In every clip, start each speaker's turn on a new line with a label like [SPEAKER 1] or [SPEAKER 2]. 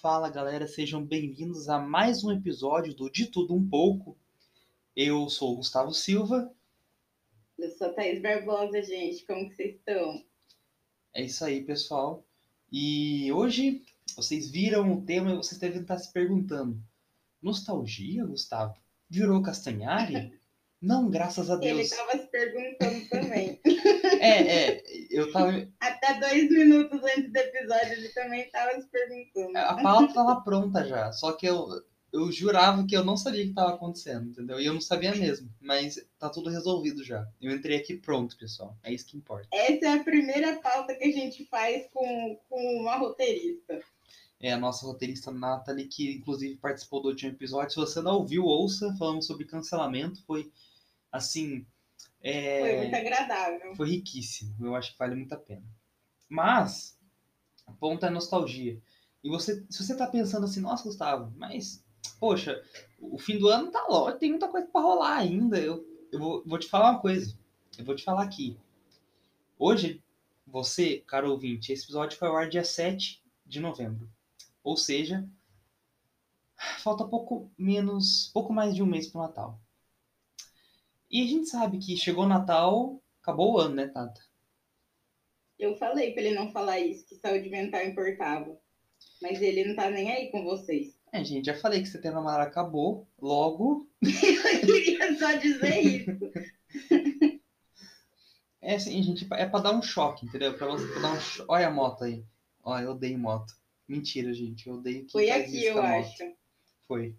[SPEAKER 1] Fala galera, sejam bem-vindos a mais um episódio do De Tudo Um Pouco. Eu sou o Gustavo Silva.
[SPEAKER 2] Eu sou a Thaís Barbosa, gente. Como que vocês estão?
[SPEAKER 1] É isso aí, pessoal. E hoje vocês viram o tema e vocês devem estar se perguntando: nostalgia, Gustavo? Virou Castanhari? Não, graças a
[SPEAKER 2] Ele
[SPEAKER 1] Deus.
[SPEAKER 2] estava se perguntando também.
[SPEAKER 1] É, é, eu tava.
[SPEAKER 2] Até dois minutos antes do episódio, ele também estava se perguntando.
[SPEAKER 1] A pauta tava pronta já, só que eu, eu jurava que eu não sabia o que estava acontecendo, entendeu? E eu não sabia mesmo, mas tá tudo resolvido já. Eu entrei aqui pronto, pessoal. É isso que importa.
[SPEAKER 2] Essa é a primeira pauta que a gente faz com, com uma roteirista.
[SPEAKER 1] É a nossa roteirista Nathalie, que inclusive participou do último episódio. Se você não ouviu, ouça. Falamos sobre cancelamento. Foi, assim, é,
[SPEAKER 2] Foi muito agradável.
[SPEAKER 1] foi riquíssimo. Eu acho que vale muito a pena. Mas, o ponto é nostalgia. E você, se você tá pensando assim, nossa, Gustavo, mas, poxa, o fim do ano tá longe, tem muita coisa para rolar ainda. Eu, eu vou, vou te falar uma coisa. Eu vou te falar aqui. Hoje, você, caro ouvinte, esse episódio foi ao ar dia 7 de novembro. Ou seja, falta pouco menos, pouco mais de um mês pro Natal. E a gente sabe que chegou o Natal, acabou o ano, né, Tata?
[SPEAKER 2] Eu falei pra ele não falar isso, que saúde mental importava. Mas ele não tá nem aí com vocês.
[SPEAKER 1] É, gente, já falei que setembro amarelo acabou, logo.
[SPEAKER 2] Eu queria só dizer isso.
[SPEAKER 1] É assim, gente, é pra dar um choque, entendeu? Pra você pra dar um cho... Olha a moto aí. Olha, eu odeio moto. Mentira, gente, eu odeio que
[SPEAKER 2] Foi aqui, eu acho.
[SPEAKER 1] Foi.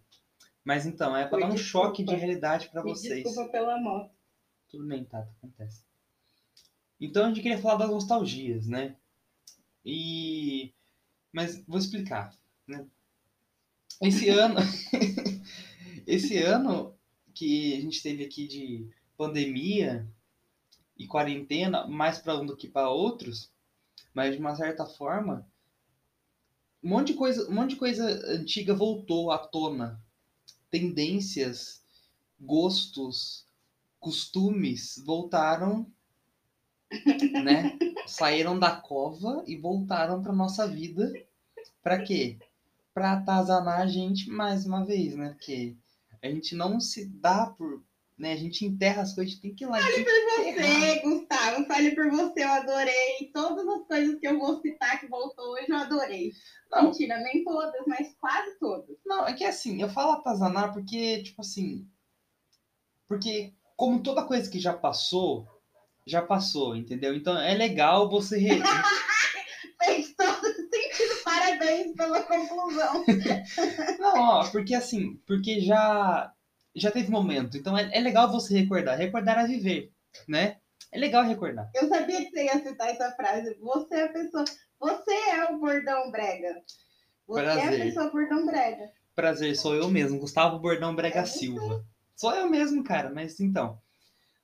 [SPEAKER 1] Mas então, é
[SPEAKER 2] Foi,
[SPEAKER 1] dar um
[SPEAKER 2] desculpa.
[SPEAKER 1] choque de realidade
[SPEAKER 2] Me
[SPEAKER 1] vocês.
[SPEAKER 2] desculpa pela moto.
[SPEAKER 1] Tudo bem, Tata, acontece. Então a gente queria falar das nostalgias, né? E. Mas vou explicar, né? Esse ano. Esse ano que a gente teve aqui de pandemia e quarentena, mais para um do que para outros, mas de uma certa forma, um monte de coisa, um monte de coisa antiga voltou à tona. Tendências, gostos, costumes voltaram, né? Saíram da cova e voltaram para nossa vida. Para quê? Para atazanar a gente mais uma vez, né? Porque a gente não se dá por, né? A gente enterra as coisas, a gente tem que ir lá.
[SPEAKER 2] Fale por
[SPEAKER 1] enterrar.
[SPEAKER 2] você, Gustavo. Fale por você, eu adorei. Todas as coisas que eu vou citar que voltou hoje, eu adorei.
[SPEAKER 1] Não,
[SPEAKER 2] Mentira, nem todas, mas quase todas.
[SPEAKER 1] Não, é que assim, eu falo atazanar porque, tipo assim. Porque, como toda coisa que já passou, já passou, entendeu? Então é legal você. re-
[SPEAKER 2] Fez todo sentido. Parabéns pela conclusão.
[SPEAKER 1] Não, ó, porque assim, porque já. Já teve momento. Então é, é legal você recordar. Recordar é viver, né? É legal recordar.
[SPEAKER 2] Eu sabia que você ia citar essa frase. Você é a pessoa. Você é o bordão brega. Você é a
[SPEAKER 1] Prazer.
[SPEAKER 2] pessoa bordão brega.
[SPEAKER 1] Prazer, sou eu mesmo, Gustavo Bordão Brega
[SPEAKER 2] É.
[SPEAKER 1] Silva. Sou eu mesmo, cara, mas então.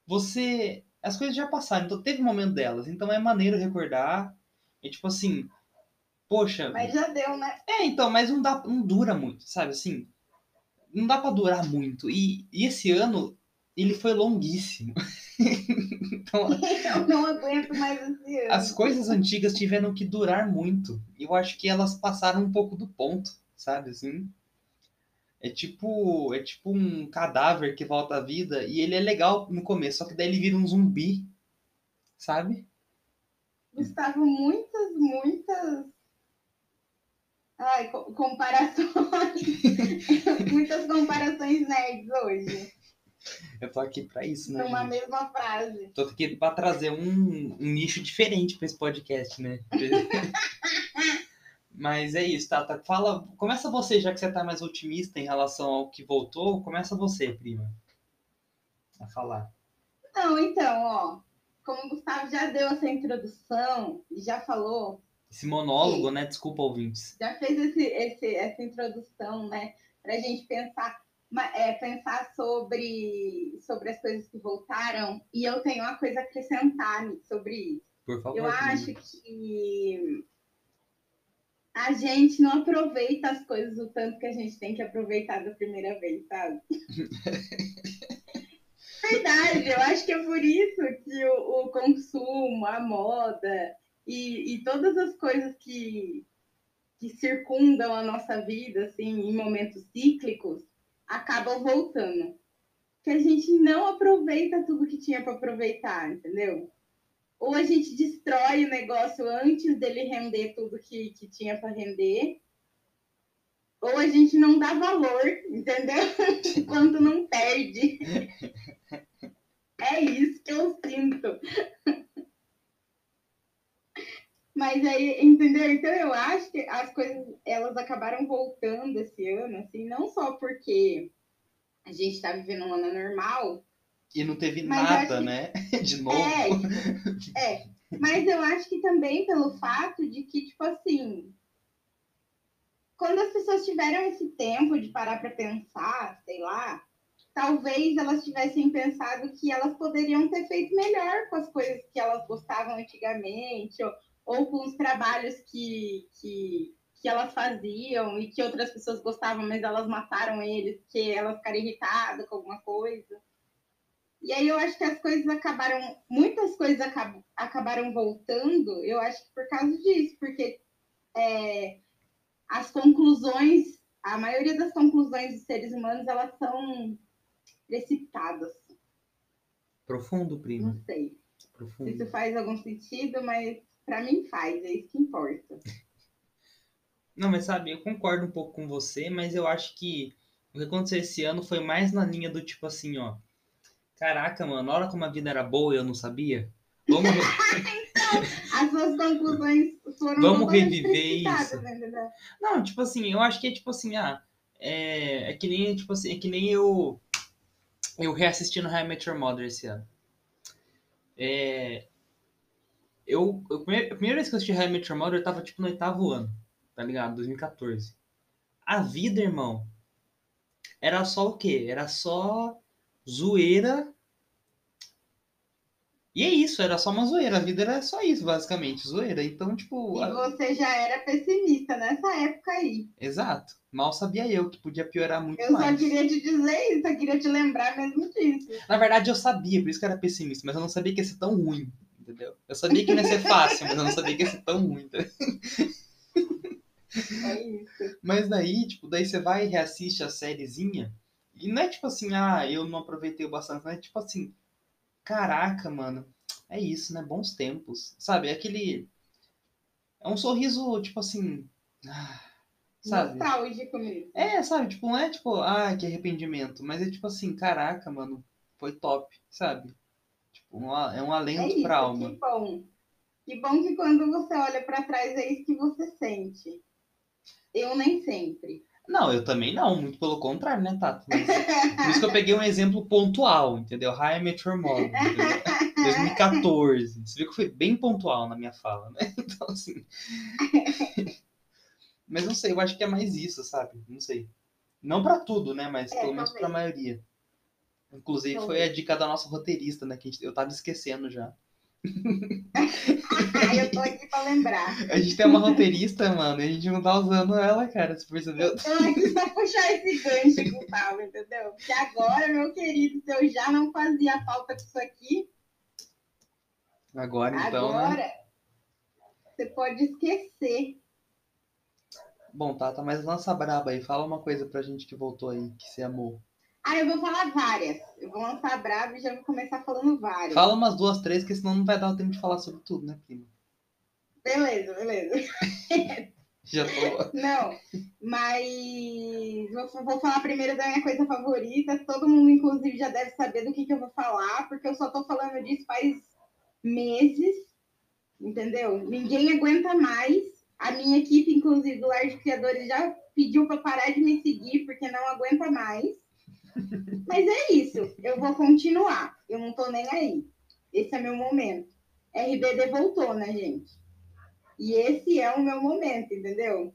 [SPEAKER 1] Você. As coisas já passaram, então teve momento delas. Então é maneiro recordar. É tipo assim. Poxa.
[SPEAKER 2] Mas já deu, né?
[SPEAKER 1] É, então, mas não, dá, não dura muito, sabe? Assim. Não dá pra durar muito. E, e esse ano, ele foi longuíssimo. então,
[SPEAKER 2] Eu não aguento mais esse ano.
[SPEAKER 1] as coisas antigas tiveram que durar muito. E eu acho que elas passaram um pouco do ponto, sabe? Assim. É tipo, é tipo um cadáver que volta à vida e ele é legal no começo, só que daí ele vira um zumbi, sabe?
[SPEAKER 2] Gustavo, muitas, muitas. Ai, co- comparações. muitas comparações nerds hoje.
[SPEAKER 1] Eu tô aqui pra isso, né?
[SPEAKER 2] Numa
[SPEAKER 1] gente?
[SPEAKER 2] mesma frase.
[SPEAKER 1] Tô aqui pra trazer um, um nicho diferente pra esse podcast, né? Mas é isso, Tata. Fala, começa você, já que você tá mais otimista em relação ao que voltou. Começa você, prima. A falar.
[SPEAKER 2] Não, então, ó. Como o Gustavo já deu essa introdução e já falou,
[SPEAKER 1] Esse monólogo, né? Desculpa, ouvintes.
[SPEAKER 2] já fez esse, esse- essa introdução, né? Pra gente pensar, é, pensar sobre, sobre as coisas que voltaram. E eu tenho uma coisa a acrescentar sobre isso.
[SPEAKER 1] Por favor.
[SPEAKER 2] Eu acho que a gente não aproveita as coisas o tanto que a gente tem que aproveitar da primeira vez, sabe? Verdade, eu acho que é por isso que o, o consumo, a moda e, e todas as coisas que, que circundam a nossa vida, assim, em momentos cíclicos, acabam voltando. Que a gente não aproveita tudo que tinha para aproveitar, entendeu? Ou a gente destrói o negócio antes dele render tudo que, que tinha para render, ou a gente não dá valor, entendeu? Enquanto não perde. É isso que eu sinto. Mas aí, entendeu? Então eu acho que as coisas elas acabaram voltando esse ano, assim, não só porque a gente está vivendo um ano normal.
[SPEAKER 1] E não teve nada, né? De novo.
[SPEAKER 2] É, é, mas eu acho que também pelo fato de que, tipo assim, quando as pessoas tiveram esse tempo de parar para pensar, sei lá, talvez elas tivessem pensado que elas poderiam ter feito melhor com as coisas que elas gostavam antigamente, ou, ou com os trabalhos que, que, que elas faziam e que outras pessoas gostavam, mas elas mataram eles, porque elas ficaram irritadas com alguma coisa. E aí eu acho que as coisas acabaram, muitas coisas acab, acabaram voltando, eu acho que por causa disso, porque é, as conclusões, a maioria das conclusões dos seres humanos, elas são precipitadas.
[SPEAKER 1] Profundo, primo.
[SPEAKER 2] Não sei. Profundo. Isso faz algum sentido, mas para mim faz, é isso que importa.
[SPEAKER 1] Não, mas sabe, eu concordo um pouco com você, mas eu acho que o que aconteceu esse ano foi mais na linha do tipo assim, ó. Caraca, mano, olha como a vida era boa e eu não sabia. Vamos.
[SPEAKER 2] então, as suas conclusões foram.
[SPEAKER 1] Vamos reviver isso. Né? Não, tipo assim, eu acho que é tipo assim, ah, é, é que nem, tipo assim, é que nem eu. Eu reassistindo High Met Your Mother esse ano. É, eu, eu, a primeira vez que eu assisti Met Your Mother, eu tava tipo no oitavo ano, tá ligado? 2014. A vida, irmão, era só o quê? Era só zoeira. E é isso, era só uma zoeira. A vida era só isso, basicamente, zoeira. Então, tipo.
[SPEAKER 2] E você já era pessimista nessa época aí.
[SPEAKER 1] Exato. Mal sabia eu que podia piorar muito
[SPEAKER 2] eu
[SPEAKER 1] mais.
[SPEAKER 2] Eu só queria te dizer isso, eu queria te lembrar mesmo disso.
[SPEAKER 1] Na verdade, eu sabia, por isso que eu era pessimista, mas eu não sabia que ia ser tão ruim entendeu? Eu sabia que ia ser fácil, mas eu não sabia que ia ser tão ruim. Tá?
[SPEAKER 2] É.
[SPEAKER 1] Mas daí, tipo, daí você vai e reassiste a sériezinha, e não é tipo assim, ah, eu não aproveitei o bastante, não é tipo assim, caraca, mano, é isso, né? Bons tempos. Sabe? É aquele. É um sorriso, tipo assim. Ah, sabe?
[SPEAKER 2] Nostálgico mesmo.
[SPEAKER 1] É, sabe? Tipo, não é tipo, ah, que arrependimento. Mas é tipo assim, caraca, mano, foi top, sabe? Um, é um alento é para a alma.
[SPEAKER 2] Que bom. Que bom que quando você olha para trás é isso que você sente. Eu nem sempre.
[SPEAKER 1] Não, eu também não, muito pelo contrário, né, Tato? Mas, por isso que eu peguei um exemplo pontual, entendeu? High Metro Model, 2014. Você viu que foi bem pontual na minha fala, né? Então, assim. Mas não sei, eu acho que é mais isso, sabe? Não sei. Não para tudo, né? Mas é, pelo menos para a maioria. Inclusive então, foi a dica da nossa roteirista, né? Que gente, eu tava esquecendo já.
[SPEAKER 2] eu tô aqui pra lembrar.
[SPEAKER 1] A gente tem uma roteirista, mano, e a gente não tá usando ela, cara. Você percebeu?
[SPEAKER 2] Eu tô aqui pra puxar esse gancho com o Paulo, entendeu? Porque agora, meu querido, se eu já não fazia falta com isso aqui.
[SPEAKER 1] Agora, então.
[SPEAKER 2] Né? Agora, né? você pode esquecer.
[SPEAKER 1] Bom, Tata, mas lança braba aí. Fala uma coisa pra gente que voltou aí, que você amou.
[SPEAKER 2] Ah, eu vou falar várias. Eu vou lançar bravo e já vou começar falando várias.
[SPEAKER 1] Fala umas duas, três, que senão não vai dar o tempo de falar sobre tudo, né, prima?
[SPEAKER 2] Beleza, beleza.
[SPEAKER 1] já tô.
[SPEAKER 2] Não, mas vou, vou falar primeiro da minha coisa favorita. Todo mundo, inclusive, já deve saber do que, que eu vou falar, porque eu só tô falando disso faz meses, entendeu? Ninguém aguenta mais. A minha equipe, inclusive, do Lar de Criadores, já pediu para parar de me seguir, porque não aguenta mais. Mas é isso, eu vou continuar. Eu não tô nem aí. Esse é meu momento. RBD voltou, né, gente? E esse é o meu momento, entendeu?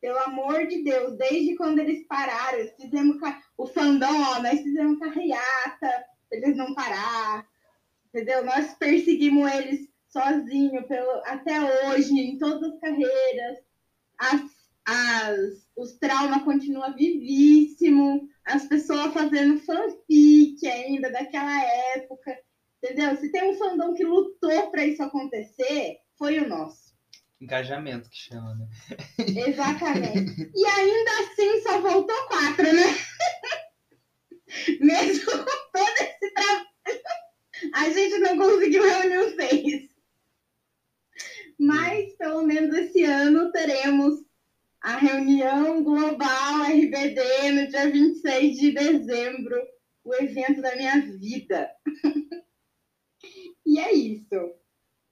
[SPEAKER 2] Pelo amor de Deus, desde quando eles pararam, fizemos o fandom, ó, nós fizemos carreata, eles não parar, entendeu? Nós perseguimos eles sozinhos pelo, até hoje, em todas as carreiras. As, as, os traumas continuam vivíssimos as pessoas fazendo fanfic ainda daquela época, entendeu? Se tem um fandom que lutou para isso acontecer, foi o nosso.
[SPEAKER 1] Engajamento que chama, né?
[SPEAKER 2] Exatamente. E ainda assim só voltou quatro, né? Mesmo com todo esse trabalho, a gente não conseguiu reunir os seis. Mas pelo menos esse ano teremos a reunião global RBD no dia 26 de dezembro, o evento da minha vida. e é isso.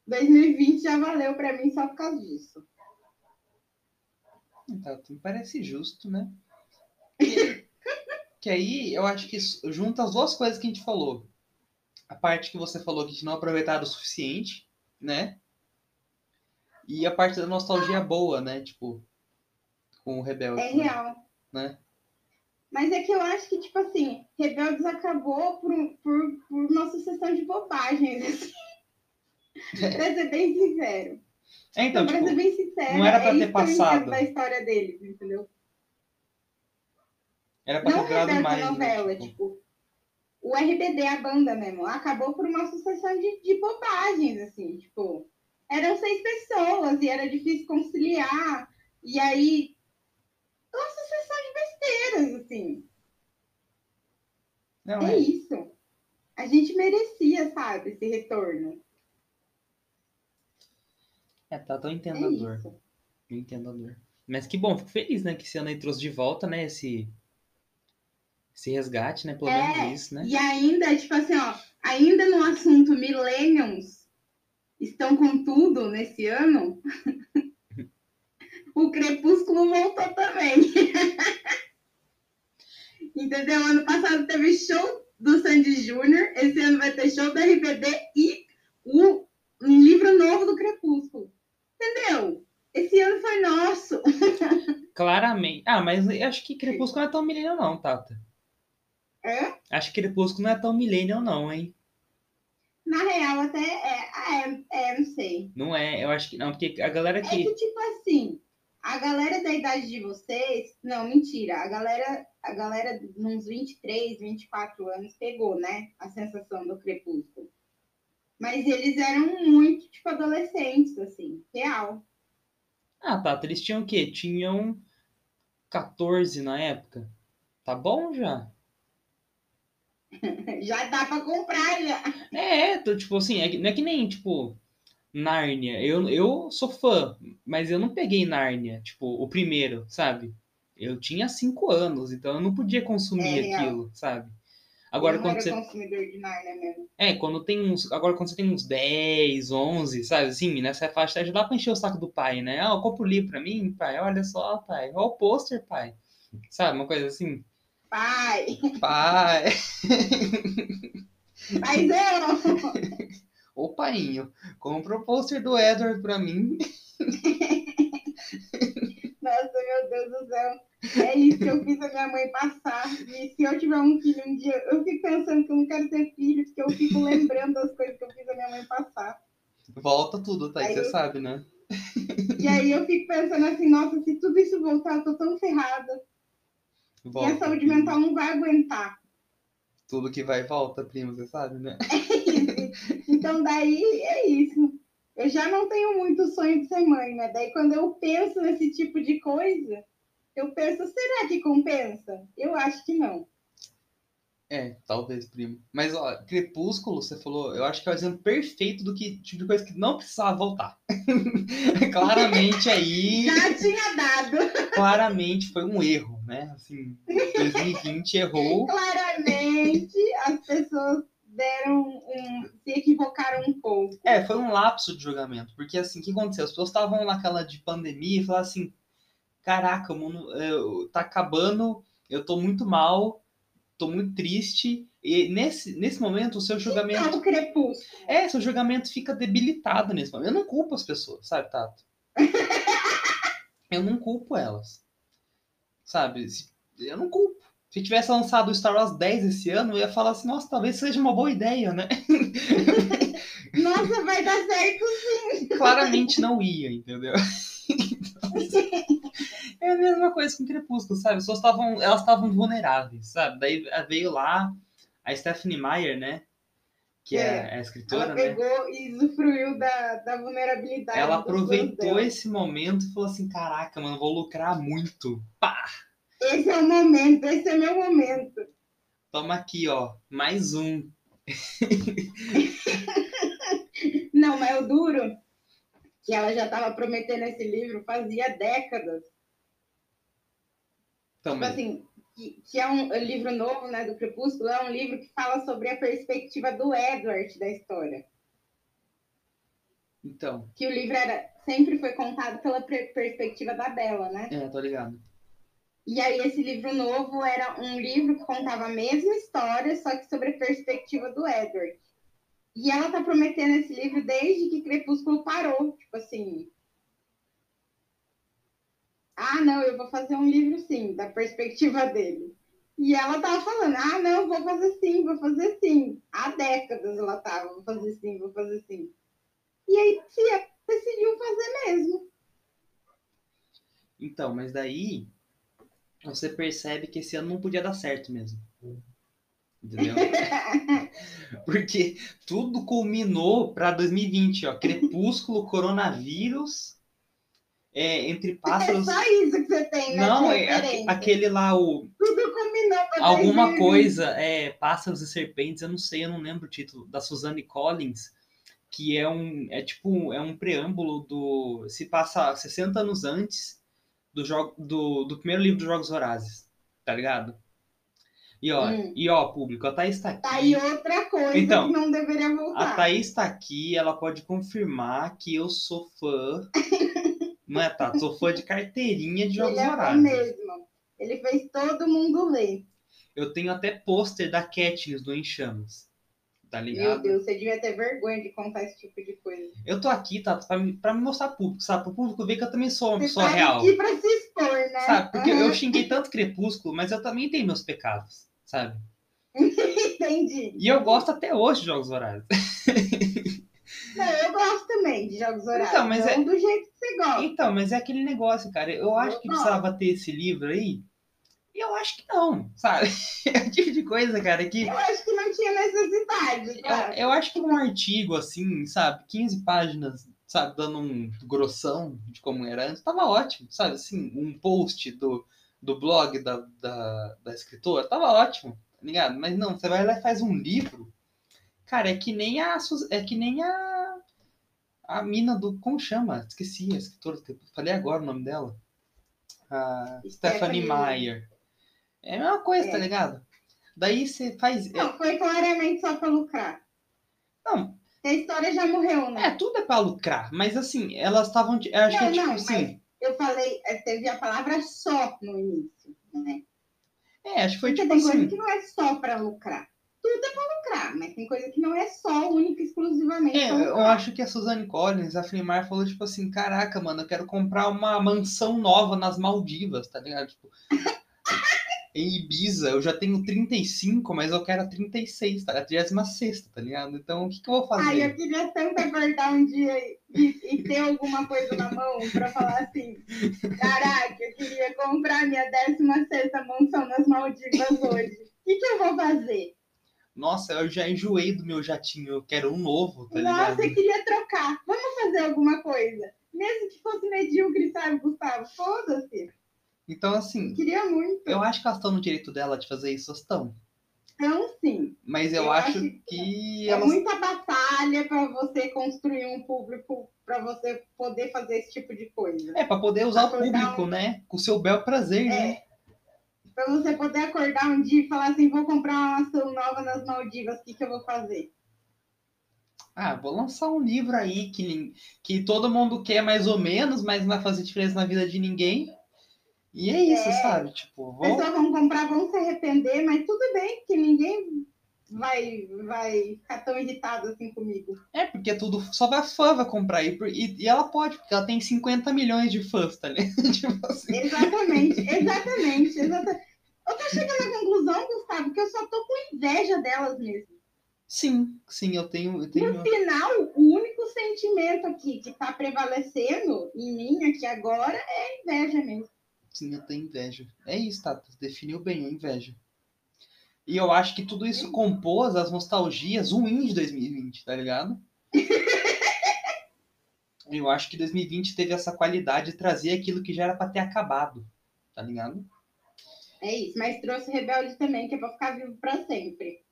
[SPEAKER 2] 2020 já valeu para mim só por causa disso.
[SPEAKER 1] Me parece justo, né? Que, que aí eu acho que junta as duas coisas que a gente falou. A parte que você falou que a gente não aproveitaram o suficiente, né? E a parte da nostalgia boa, né? Tipo, com o Rebelde.
[SPEAKER 2] É real.
[SPEAKER 1] Né?
[SPEAKER 2] Mas é que eu acho que, tipo assim, Rebeldes acabou por, por, por uma sucessão de bobagens, assim. pra ser bem sincero.
[SPEAKER 1] É, então,
[SPEAKER 2] pra
[SPEAKER 1] tipo,
[SPEAKER 2] ser bem sincero,
[SPEAKER 1] não era pra
[SPEAKER 2] é
[SPEAKER 1] ter passado.
[SPEAKER 2] da história deles, entendeu?
[SPEAKER 1] Era pra
[SPEAKER 2] Não
[SPEAKER 1] ter durado
[SPEAKER 2] Rebelde
[SPEAKER 1] mais.
[SPEAKER 2] a novela,
[SPEAKER 1] né? Tipo,
[SPEAKER 2] tipo, o RBD, a banda mesmo, acabou por uma sucessão de, de bobagens, assim, tipo, eram seis pessoas e era difícil conciliar, e aí, uma sucessão de besteiras, assim,
[SPEAKER 1] não,
[SPEAKER 2] é
[SPEAKER 1] é.
[SPEAKER 2] isso. A gente merecia, sabe, esse retorno.
[SPEAKER 1] É, tá, eu
[SPEAKER 2] É
[SPEAKER 1] entendo a dor.
[SPEAKER 2] isso.
[SPEAKER 1] Eu entendo a dor. Mas que bom, fico feliz, né? Que esse ano aí trouxe de volta, né? Esse, esse resgate, né? Pelo
[SPEAKER 2] É,
[SPEAKER 1] menos isso, né?
[SPEAKER 2] E ainda, tipo assim, ó, ainda no assunto Millenniums estão com tudo nesse ano, o Crepúsculo voltou também. Entendeu? Ano passado teve show do Sandy Júnior, esse ano vai ter show da RBD e o um livro novo do Crepúsculo. Entendeu? Esse ano foi nosso.
[SPEAKER 1] Claramente. Ah, mas eu acho que Crepúsculo não é tão millennial, não, Tata.
[SPEAKER 2] É?
[SPEAKER 1] Acho que Crepúsculo não é tão millennial, não, hein?
[SPEAKER 2] Na real, até é, é, é, não sei.
[SPEAKER 1] Não é, eu acho que não, porque a galera
[SPEAKER 2] É
[SPEAKER 1] que.
[SPEAKER 2] que, tipo assim, a galera da idade de vocês. Não, mentira. A galera, a galera nos 23, 24 anos pegou, né? A sensação do crepúsculo. Mas eles eram muito, tipo, adolescentes, assim, real.
[SPEAKER 1] Ah, Tata, eles tinham o quê? Tinham 14 na época. Tá bom já?
[SPEAKER 2] Já dá pra comprar, já.
[SPEAKER 1] É, tô, tipo assim, é não é que nem, tipo, Nárnia. Eu, eu sou fã, mas eu não peguei Nárnia, tipo, o primeiro, sabe? Eu tinha 5 anos, então eu não podia consumir
[SPEAKER 2] É,
[SPEAKER 1] aquilo, sabe? Agora,
[SPEAKER 2] eu
[SPEAKER 1] quando você. É, quando tem uns. Agora, quando você tem uns 10, 11, sabe? Assim, nessa faixa já dá pra encher o saco do pai, né? Ah, compra o livro pra mim, pai. Olha só, pai. Olha o pôster, pai. Sabe? Uma coisa assim.
[SPEAKER 2] Pai,
[SPEAKER 1] Pai.
[SPEAKER 2] paizão!
[SPEAKER 1] Ô, painho. Compra o pôster do Edward pra mim.
[SPEAKER 2] Nossa, meu Deus do céu. É isso que eu fiz a minha mãe passar. E se eu tiver um filho um dia, eu fico pensando que eu não quero ter filho, porque eu fico lembrando das coisas que eu fiz a minha mãe passar.
[SPEAKER 1] Volta tudo, tá?
[SPEAKER 2] Aí
[SPEAKER 1] Você sabe, né?
[SPEAKER 2] E aí eu fico pensando assim, nossa, se tudo isso voltar, eu tô tão ferrada.
[SPEAKER 1] Volta.
[SPEAKER 2] saúde mental não vai aguentar.
[SPEAKER 1] Tudo que vai volta, primo, você sabe, né?
[SPEAKER 2] Então daí é isso. Eu já não tenho muito sonho de ser mãe, né? Daí quando eu penso nesse tipo de coisa, eu penso, será que compensa? Eu acho que não.
[SPEAKER 1] É, talvez, primo. Mas, ó, Crepúsculo, você falou, eu acho que é o exemplo perfeito do que tipo de coisa que não precisava voltar. claramente aí,
[SPEAKER 2] Já tinha dado.
[SPEAKER 1] claramente foi um erro, né? Assim, 2020 errou.
[SPEAKER 2] Claramente as pessoas deram um. se equivocaram um pouco.
[SPEAKER 1] É, foi um lapso de julgamento. Porque, assim, o que aconteceu? As pessoas estavam naquela de pandemia e falaram assim: caraca, o mundo eh, tá acabando, eu tô muito mal, tô muito triste. E nesse, nesse momento, o seu julgamento.
[SPEAKER 2] É o crepúsculo.
[SPEAKER 1] É, seu julgamento fica debilitado nesse momento. Eu não culpo as pessoas, sabe, Tato? Eu não culpo elas. Sabe? Eu não culpo. Se tivesse lançado o Star Wars 10 esse ano, eu ia falar assim, nossa, talvez seja uma boa ideia, né?
[SPEAKER 2] Nossa, vai dar certo sim.
[SPEAKER 1] Claramente não ia, entendeu? Então, é a mesma coisa com Crepúsculo, sabe? As pessoas estavam, elas estavam vulneráveis, sabe? Daí veio lá a Stephanie Meyer, né? que é,
[SPEAKER 2] É.
[SPEAKER 1] a
[SPEAKER 2] Ela
[SPEAKER 1] escritora, né?
[SPEAKER 2] pegou e usufruiu da, da vulnerabilidade.
[SPEAKER 1] Ela aproveitou esse momento e falou assim: caraca, mano, vou lucrar muito. Pá!
[SPEAKER 2] Esse é o momento, esse é meu momento.
[SPEAKER 1] Toma aqui, ó, mais um.
[SPEAKER 2] Não, mas o duro que ela já estava prometendo esse livro fazia décadas.
[SPEAKER 1] Então,
[SPEAKER 2] Tipo assim, que, que é um livro novo, né, do Crepúsculo, é um livro que fala sobre a perspectiva do Edward da história.
[SPEAKER 1] então,
[SPEAKER 2] Que o livro era, sempre foi contado pela per- perspectiva da Bella, né?
[SPEAKER 1] é, tô ligado.
[SPEAKER 2] E aí esse livro novo era um livro que contava a mesma história, só que sobre a perspectiva do Edward. E ela tá prometendo esse livro desde que Crepúsculo parou, tipo assim. Ah, não, eu vou fazer um livro sim, da perspectiva dele. E ela tava falando, ah, não, vou fazer sim, vou fazer sim. Há décadas ela tava, vou fazer sim, vou fazer sim. E aí tia, decidiu fazer mesmo.
[SPEAKER 1] Então, mas daí você percebe que esse ano não podia dar certo mesmo. Entendeu? Porque tudo culminou para 2020, ó. Crepúsculo, coronavírus, é, entre
[SPEAKER 2] É
[SPEAKER 1] pássaros.
[SPEAKER 2] só isso que você tem, né?
[SPEAKER 1] Não, é aquele lá, o
[SPEAKER 2] Tudo combinou pra
[SPEAKER 1] alguma
[SPEAKER 2] 2020.
[SPEAKER 1] coisa, é, Pássaros e Serpentes, eu não sei, eu não lembro o título, da Suzanne Collins, que é um, é tipo, é um preâmbulo do, se passa 60 anos antes do, jogo, do, do primeiro livro dos Jogos Vorazes, tá ligado? E ó,
[SPEAKER 2] Hum.
[SPEAKER 1] e ó, público, a Thaís tá aqui,
[SPEAKER 2] Tá aí outra coisa
[SPEAKER 1] Então,
[SPEAKER 2] que não deveria
[SPEAKER 1] a
[SPEAKER 2] voltar.
[SPEAKER 1] Thaís tá aqui, ela pode confirmar que eu sou fã, não é, Tato? Sou fã de carteirinha de Jogos
[SPEAKER 2] Ele é fã
[SPEAKER 1] Vorazes.
[SPEAKER 2] mesmo. Ele fez todo mundo ler.
[SPEAKER 1] Eu tenho até pôster da Katniss do Em Tá
[SPEAKER 2] Meu
[SPEAKER 1] ligado?
[SPEAKER 2] Deus, você devia ter vergonha de contar esse tipo de coisa.
[SPEAKER 1] Eu tô aqui, tá? Pra me, pra me mostrar público, sabe? Pro público ver que eu também sou uma
[SPEAKER 2] Você
[SPEAKER 1] pessoa
[SPEAKER 2] tá
[SPEAKER 1] real.
[SPEAKER 2] aqui pra se expor, né?
[SPEAKER 1] Sabe? Porque
[SPEAKER 2] Aham,
[SPEAKER 1] eu xinguei tanto Crepúsculo, mas eu também tenho meus pecados, sabe?
[SPEAKER 2] Entendi.
[SPEAKER 1] E eu gosto até hoje de Jogos Vorazes.
[SPEAKER 2] Não, eu gosto também de jogos horários.
[SPEAKER 1] Então, mas é-
[SPEAKER 2] não do jeito que você gosta.
[SPEAKER 1] Então, mas é aquele negócio, cara. Eu acho que
[SPEAKER 2] Não.
[SPEAKER 1] precisava ter esse livro aí. E eu acho que não, sabe? É o tipo de coisa, cara, que.
[SPEAKER 2] Eu acho que não tinha necessidade.
[SPEAKER 1] Eu,
[SPEAKER 2] Cara.
[SPEAKER 1] eu acho que um artigo, assim, sabe? 15 páginas, sabe? Dando um grossão de como era antes, tava ótimo, sabe? Assim, um post do, do blog da, da, da escritora, tava ótimo, tá ligado? Mas não, você vai lá e faz um livro. Cara, é que nem a. É que nem a. A mina do. Como chama? Esqueci a escritora. Falei agora o nome dela. A Stephanie
[SPEAKER 2] Stephanie
[SPEAKER 1] Meyer. É a mesma coisa, tá
[SPEAKER 2] É.
[SPEAKER 1] ligado? Daí você faz.
[SPEAKER 2] Não, foi claramente só pra lucrar.
[SPEAKER 1] Não,
[SPEAKER 2] A história já morreu, né?
[SPEAKER 1] É, tudo é pra lucrar, mas assim, elas estavam. Eu acho que é
[SPEAKER 2] Não,
[SPEAKER 1] tipo
[SPEAKER 2] não,
[SPEAKER 1] assim.
[SPEAKER 2] Eu falei, eh, teve a palavra só no início, né?
[SPEAKER 1] É, acho que foi
[SPEAKER 2] Porque
[SPEAKER 1] tipo
[SPEAKER 2] tem coisa
[SPEAKER 1] assim.
[SPEAKER 2] que não é só pra lucrar. Tudo é pra lucrar, mas tem coisa que não é só, única e exclusivamente
[SPEAKER 1] É, eu acho que a Suzanne Collins, a Flimar, falou tipo assim: caraca, mano, eu quero comprar uma mansão nova nas Maldivas, tá ligado? Tipo, em Ibiza, eu já tenho 35, mas eu quero a 36, tá? A 36, tá ligado? Então, o que, que eu vou fazer?
[SPEAKER 2] Ai, eu queria tanto acordar um dia e, e ter alguma coisa na mão pra falar assim: caraca, eu queria comprar minha 16 mansão nas Maldivas hoje. O que, que eu vou fazer?
[SPEAKER 1] Nossa, eu já enjoei do meu jatinho, eu quero um novo, tá ligado?
[SPEAKER 2] Nossa, eu queria trocar. Vamos fazer alguma coisa. Mesmo que fosse medíocre, sabe, Gustavo? Foda-se.
[SPEAKER 1] Então, assim,
[SPEAKER 2] Queria muito.
[SPEAKER 1] eu acho que elas estão no direito dela de fazer isso, estão.
[SPEAKER 2] Então, sim.
[SPEAKER 1] Mas eu,
[SPEAKER 2] Eu
[SPEAKER 1] acho,
[SPEAKER 2] acho
[SPEAKER 1] que
[SPEAKER 2] É
[SPEAKER 1] elas
[SPEAKER 2] muita batalha pra você construir um público, pra você poder fazer esse tipo de coisa.
[SPEAKER 1] É, pra poder usar o
[SPEAKER 2] Acordar
[SPEAKER 1] público,
[SPEAKER 2] um-
[SPEAKER 1] né? Com o seu bel prazer, né?
[SPEAKER 2] É. Pra você poder acordar um dia e falar assim: vou comprar uma ação nova nas Maldivas, o que, que eu vou fazer?
[SPEAKER 1] Ah, vou lançar um livro aí que, que todo mundo quer mais ou menos, mas não vai fazer diferença na vida de ninguém. E é isso,
[SPEAKER 2] É.
[SPEAKER 1] sabe? Tipo, vou...
[SPEAKER 2] pessoas vão comprar, vão se arrepender, mas tudo bem, que ninguém vai, vai ficar tão irritado assim comigo.
[SPEAKER 1] É, porque tudo só vai fã vai comprar E, e ela pode, porque ela tem 50 milhões de fãs, tá ligado? tipo assim.
[SPEAKER 2] Exatamente, exatamente, exatamente. Eu tô chegando à conclusão, Gustavo, que eu só tô com inveja delas mesmo.
[SPEAKER 1] Sim, sim, eu tenho. Eu tenho...
[SPEAKER 2] No final, o único sentimento aqui que tá prevalecendo em mim aqui agora é inveja mesmo.
[SPEAKER 1] Sim, eu tenho inveja. É isso, Tata. Definiu bem a inveja. E eu acho que tudo isso compôs as nostalgias ruins de 2020, tá ligado? eu acho que 2020 teve essa qualidade de trazer aquilo que já era pra ter acabado, tá ligado?
[SPEAKER 2] É isso, mas trouxe Rebelde também, que é pra ficar vivo pra sempre.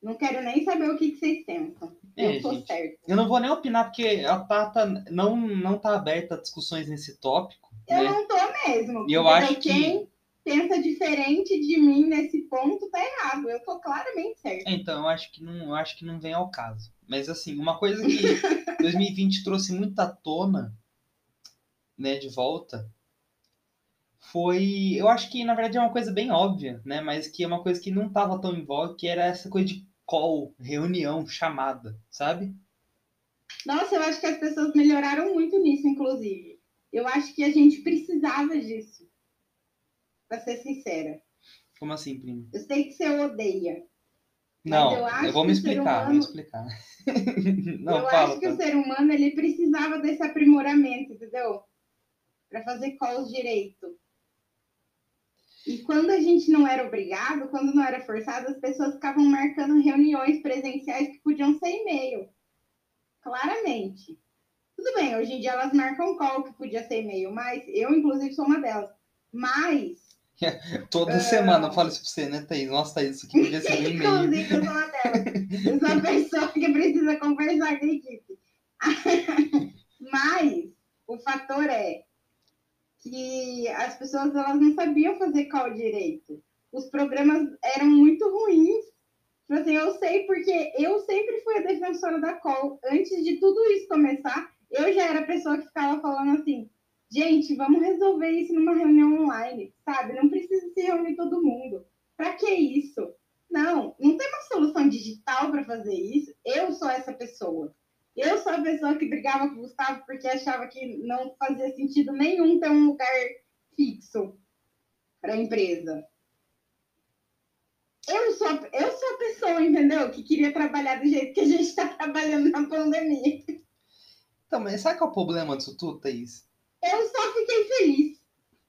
[SPEAKER 2] Não quero nem saber o que, que vocês pensam.
[SPEAKER 1] É,
[SPEAKER 2] eu tô
[SPEAKER 1] gente.
[SPEAKER 2] certo.
[SPEAKER 1] Eu não vou nem opinar, porque a Tata não, não tá aberta a discussões nesse tópico,
[SPEAKER 2] Eu
[SPEAKER 1] né?
[SPEAKER 2] não tô mesmo.
[SPEAKER 1] E eu acho que-
[SPEAKER 2] Quem pensa diferente de mim nesse ponto tá errado. Eu tô claramente certo.
[SPEAKER 1] Então, eu acho que não, eu acho que não vem ao caso. Mas assim, uma coisa que 2020 trouxe muito à tona, né, de volta, foi, eu acho que na verdade é uma coisa bem óbvia, né, mas que é uma coisa que não estava tão em voga, que era essa coisa de call, reunião, chamada, sabe?
[SPEAKER 2] Nossa, eu acho que as pessoas melhoraram muito nisso, inclusive. Eu acho que a gente precisava disso. Pra ser sincera.
[SPEAKER 1] Como assim, primo?
[SPEAKER 2] Eu sei que você odeia.
[SPEAKER 1] Não,
[SPEAKER 2] eu
[SPEAKER 1] eu, vou me
[SPEAKER 2] o
[SPEAKER 1] explicar, vou
[SPEAKER 2] humano-
[SPEAKER 1] me explicar. não,
[SPEAKER 2] eu
[SPEAKER 1] fala,
[SPEAKER 2] acho que o
[SPEAKER 1] fala.
[SPEAKER 2] ser humano ele precisava desse aprimoramento, entendeu? Para fazer calls direito. E quando a gente não era obrigado, quando não era forçado, as pessoas ficavam marcando reuniões presenciais que podiam ser e-mail. Claramente. Tudo bem, hoje em dia elas marcam call que podia ser e-mail, mas eu, inclusive, sou uma delas. Mas,
[SPEAKER 1] Toda
[SPEAKER 2] Ah.
[SPEAKER 1] semana eu falo isso pra você, né, Thaís? Nossa, Thaís, isso aqui podia ser um e-mail.
[SPEAKER 2] inclusive, eu sou uma delas. Eu sou a pessoa que precisa conversar com a equipe. Mas o fator é que as pessoas elas não sabiam fazer call direito. Os programas eram muito ruins. Tipo assim, eu sei porque eu sempre fui a defensora da call. Antes de tudo isso começar, eu já era a pessoa que ficava falando assim, gente, vamos resolver isso numa reunião online, sabe? Não precisa se reunir todo mundo. Pra que isso? Não, não tem uma solução digital para fazer isso. Eu sou essa pessoa. Eu sou a pessoa que brigava com o Gustavo porque achava que não fazia sentido nenhum ter um lugar fixo para a empresa. Eu sou, eu sou a pessoa, entendeu? Que queria trabalhar do jeito que a gente está trabalhando na pandemia.
[SPEAKER 1] Então, mas sabe qual é o problema disso tudo, Thaís?
[SPEAKER 2] Eu só fiquei feliz.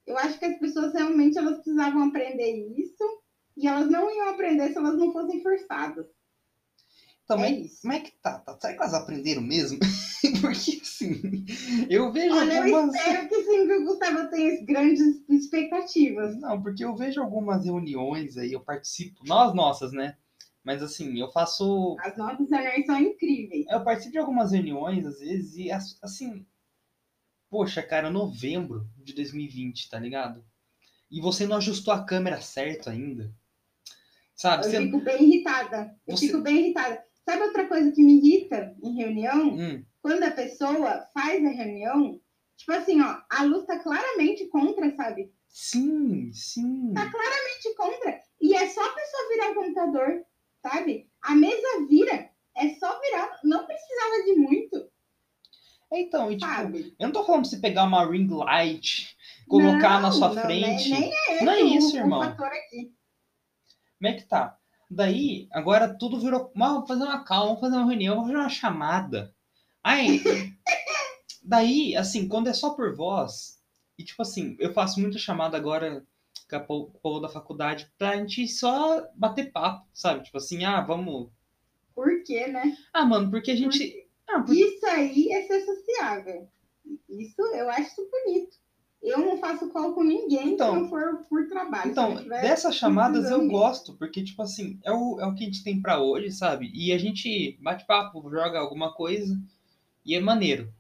[SPEAKER 2] Eu acho que as pessoas realmente elas precisavam aprender isso e elas não iam aprender se elas não fossem forçadas.
[SPEAKER 1] Então,
[SPEAKER 2] É isso.
[SPEAKER 1] como é que tá? tá? Será que elas aprenderam mesmo? Porque, assim, eu vejo
[SPEAKER 2] Olha, eu
[SPEAKER 1] algumas...
[SPEAKER 2] espero que sim, que o Gustavo tenha grandes expectativas.
[SPEAKER 1] Não, porque eu vejo algumas reuniões aí, eu participo, nós nossas, né? Mas, assim, eu faço...
[SPEAKER 2] As nossas reuniões são incríveis.
[SPEAKER 1] Eu participo de algumas reuniões, às vezes, e, as- assim... Poxa, cara, novembro de 2020, tá ligado? E você não ajustou a câmera certo ainda. Sabe?
[SPEAKER 2] Eu
[SPEAKER 1] Você...
[SPEAKER 2] fico bem irritada. Eu
[SPEAKER 1] Você-
[SPEAKER 2] fico bem irritada. Sabe outra coisa que me irrita em reunião?
[SPEAKER 1] Hum,
[SPEAKER 2] Quando a pessoa faz a reunião, tipo assim, ó, a luz tá claramente contra, sabe?
[SPEAKER 1] sim, sim.
[SPEAKER 2] Tá claramente contra. E é só a pessoa virar o computador, sabe? A mesa vira. É só virar. Não precisava de muito,
[SPEAKER 1] Então, e, tipo,
[SPEAKER 2] sabe?
[SPEAKER 1] eu não tô falando pra você pegar uma ring light, colocar na
[SPEAKER 2] Não,
[SPEAKER 1] sua
[SPEAKER 2] não,
[SPEAKER 1] frente.
[SPEAKER 2] Nem, é esse
[SPEAKER 1] Não é isso,
[SPEAKER 2] o
[SPEAKER 1] irmão.
[SPEAKER 2] aqui.
[SPEAKER 1] Como é que tá? Daí, agora tudo virou. "Mas Vamos fazer uma calma, vamos fazer uma reunião, vamos fazer uma chamada. Aí, daí, assim, quando é só por voz, e tipo assim, eu faço muita chamada agora com a povo da faculdade pra gente só bater papo, sabe? Tipo assim, ah, vamos.
[SPEAKER 2] Por quê, né?
[SPEAKER 1] Ah, mano, porque a gente. Ah, porque...
[SPEAKER 2] Isso aí é ser sociável. Isso eu acho bonito. Eu não faço call com ninguém
[SPEAKER 1] Então-
[SPEAKER 2] se não for por trabalho.
[SPEAKER 1] Então, dessas chamadas eu gosto, porque, tipo assim, é o, é o que a gente tem pra hoje, sabe? E a gente bate papo, joga alguma coisa, e é maneiro.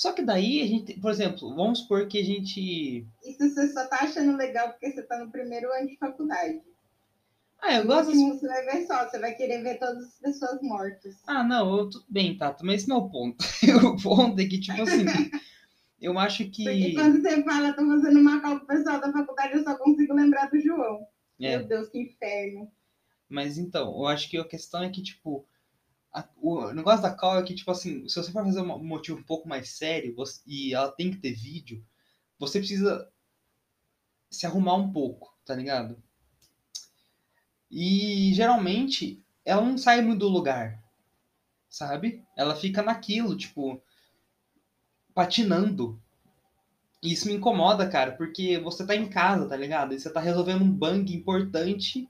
[SPEAKER 1] Só que daí a gente, por exemplo, vamos supor que a gente.
[SPEAKER 2] Isso você só tá achando legal porque você tá no primeiro ano de faculdade.
[SPEAKER 1] Ah, eu gosto.
[SPEAKER 2] último você vai ver só, você vai querer ver todas as pessoas mortas.
[SPEAKER 1] Ah, não, eu, tudo bem, Tato, mas esse não é o ponto. o ponto é que, tipo assim, eu acho
[SPEAKER 2] Porque
[SPEAKER 1] que.
[SPEAKER 2] quando você fala, tô fazendo uma call com o pessoal da faculdade, eu só consigo lembrar do João.
[SPEAKER 1] É,
[SPEAKER 2] Meu Deus, que inferno.
[SPEAKER 1] mas então, eu acho que a questão é que, tipo, a- o negócio da call é que, tipo assim, se você for fazer um motivo um pouco mais sério você- e ela tem que ter vídeo, você precisa se arrumar um pouco, tá ligado? E geralmente ela não sai muito do lugar, sabe? Ela fica naquilo, tipo, patinando. E isso me incomoda, cara, porque você tá em casa, tá ligado? E você tá resolvendo um bug importante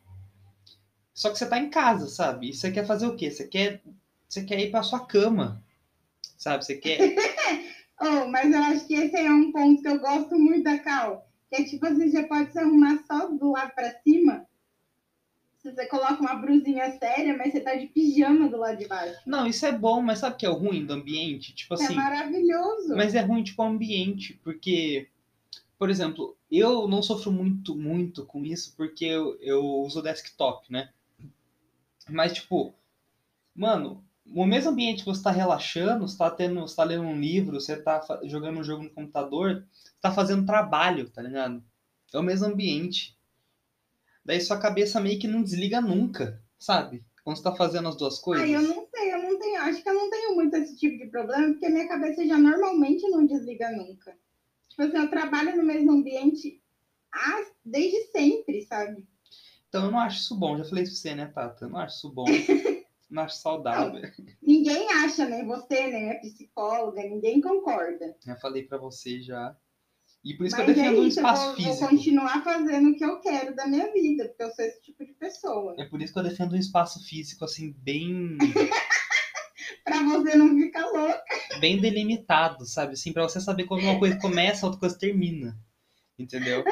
[SPEAKER 1] Só que você tá em casa, sabe? E você quer fazer o quê? Você quer, você quer ir pra sua cama, sabe? Você quer.
[SPEAKER 2] oh, mas eu acho que esse é um ponto que eu gosto muito da Cal. Que é tipo assim, você pode se arrumar só do lado pra cima. Você coloca uma brusinha séria, mas você tá de pijama do lado de baixo.
[SPEAKER 1] Não, isso é bom, mas sabe o que é o ruim do ambiente? Tipo
[SPEAKER 2] É
[SPEAKER 1] assim.
[SPEAKER 2] maravilhoso.
[SPEAKER 1] Mas é ruim, tipo, o ambiente, porque, por exemplo, eu não sofro muito, muito com isso, porque eu, eu uso desktop, né? Mas, tipo, mano, o mesmo ambiente que você tá relaxando, você tá tendo, você tá lendo um livro, você tá fa- jogando um jogo no computador, você tá fazendo trabalho, tá ligado? É o mesmo ambiente. Daí sua cabeça meio que não desliga nunca, sabe? Quando você tá fazendo as duas coisas.
[SPEAKER 2] Ai, eu não sei, eu não tenho, acho que eu não tenho muito esse tipo de problema, porque minha cabeça já normalmente não desliga nunca. Tipo assim, eu trabalho no mesmo ambiente desde sempre, sabe?
[SPEAKER 1] Então eu não acho isso bom. Já falei isso pra você, né, Tata? Eu não acho isso bom. não acho saudável.
[SPEAKER 2] Ninguém acha, nem você, nem a psicóloga, ninguém concorda.
[SPEAKER 1] Já falei pra você já. E por isso que
[SPEAKER 2] Mas
[SPEAKER 1] eu
[SPEAKER 2] é
[SPEAKER 1] defendo um
[SPEAKER 2] isso, eu
[SPEAKER 1] espaço
[SPEAKER 2] vou, vou
[SPEAKER 1] físico.
[SPEAKER 2] continuar fazendo o que eu quero da minha vida, porque eu sou esse tipo de pessoa.
[SPEAKER 1] É por isso que eu defendo um espaço físico, assim, bem,
[SPEAKER 2] Pra você não ficar louca.
[SPEAKER 1] bem delimitado, sabe? Assim, pra você saber quando uma coisa começa, outra coisa termina. Entendeu?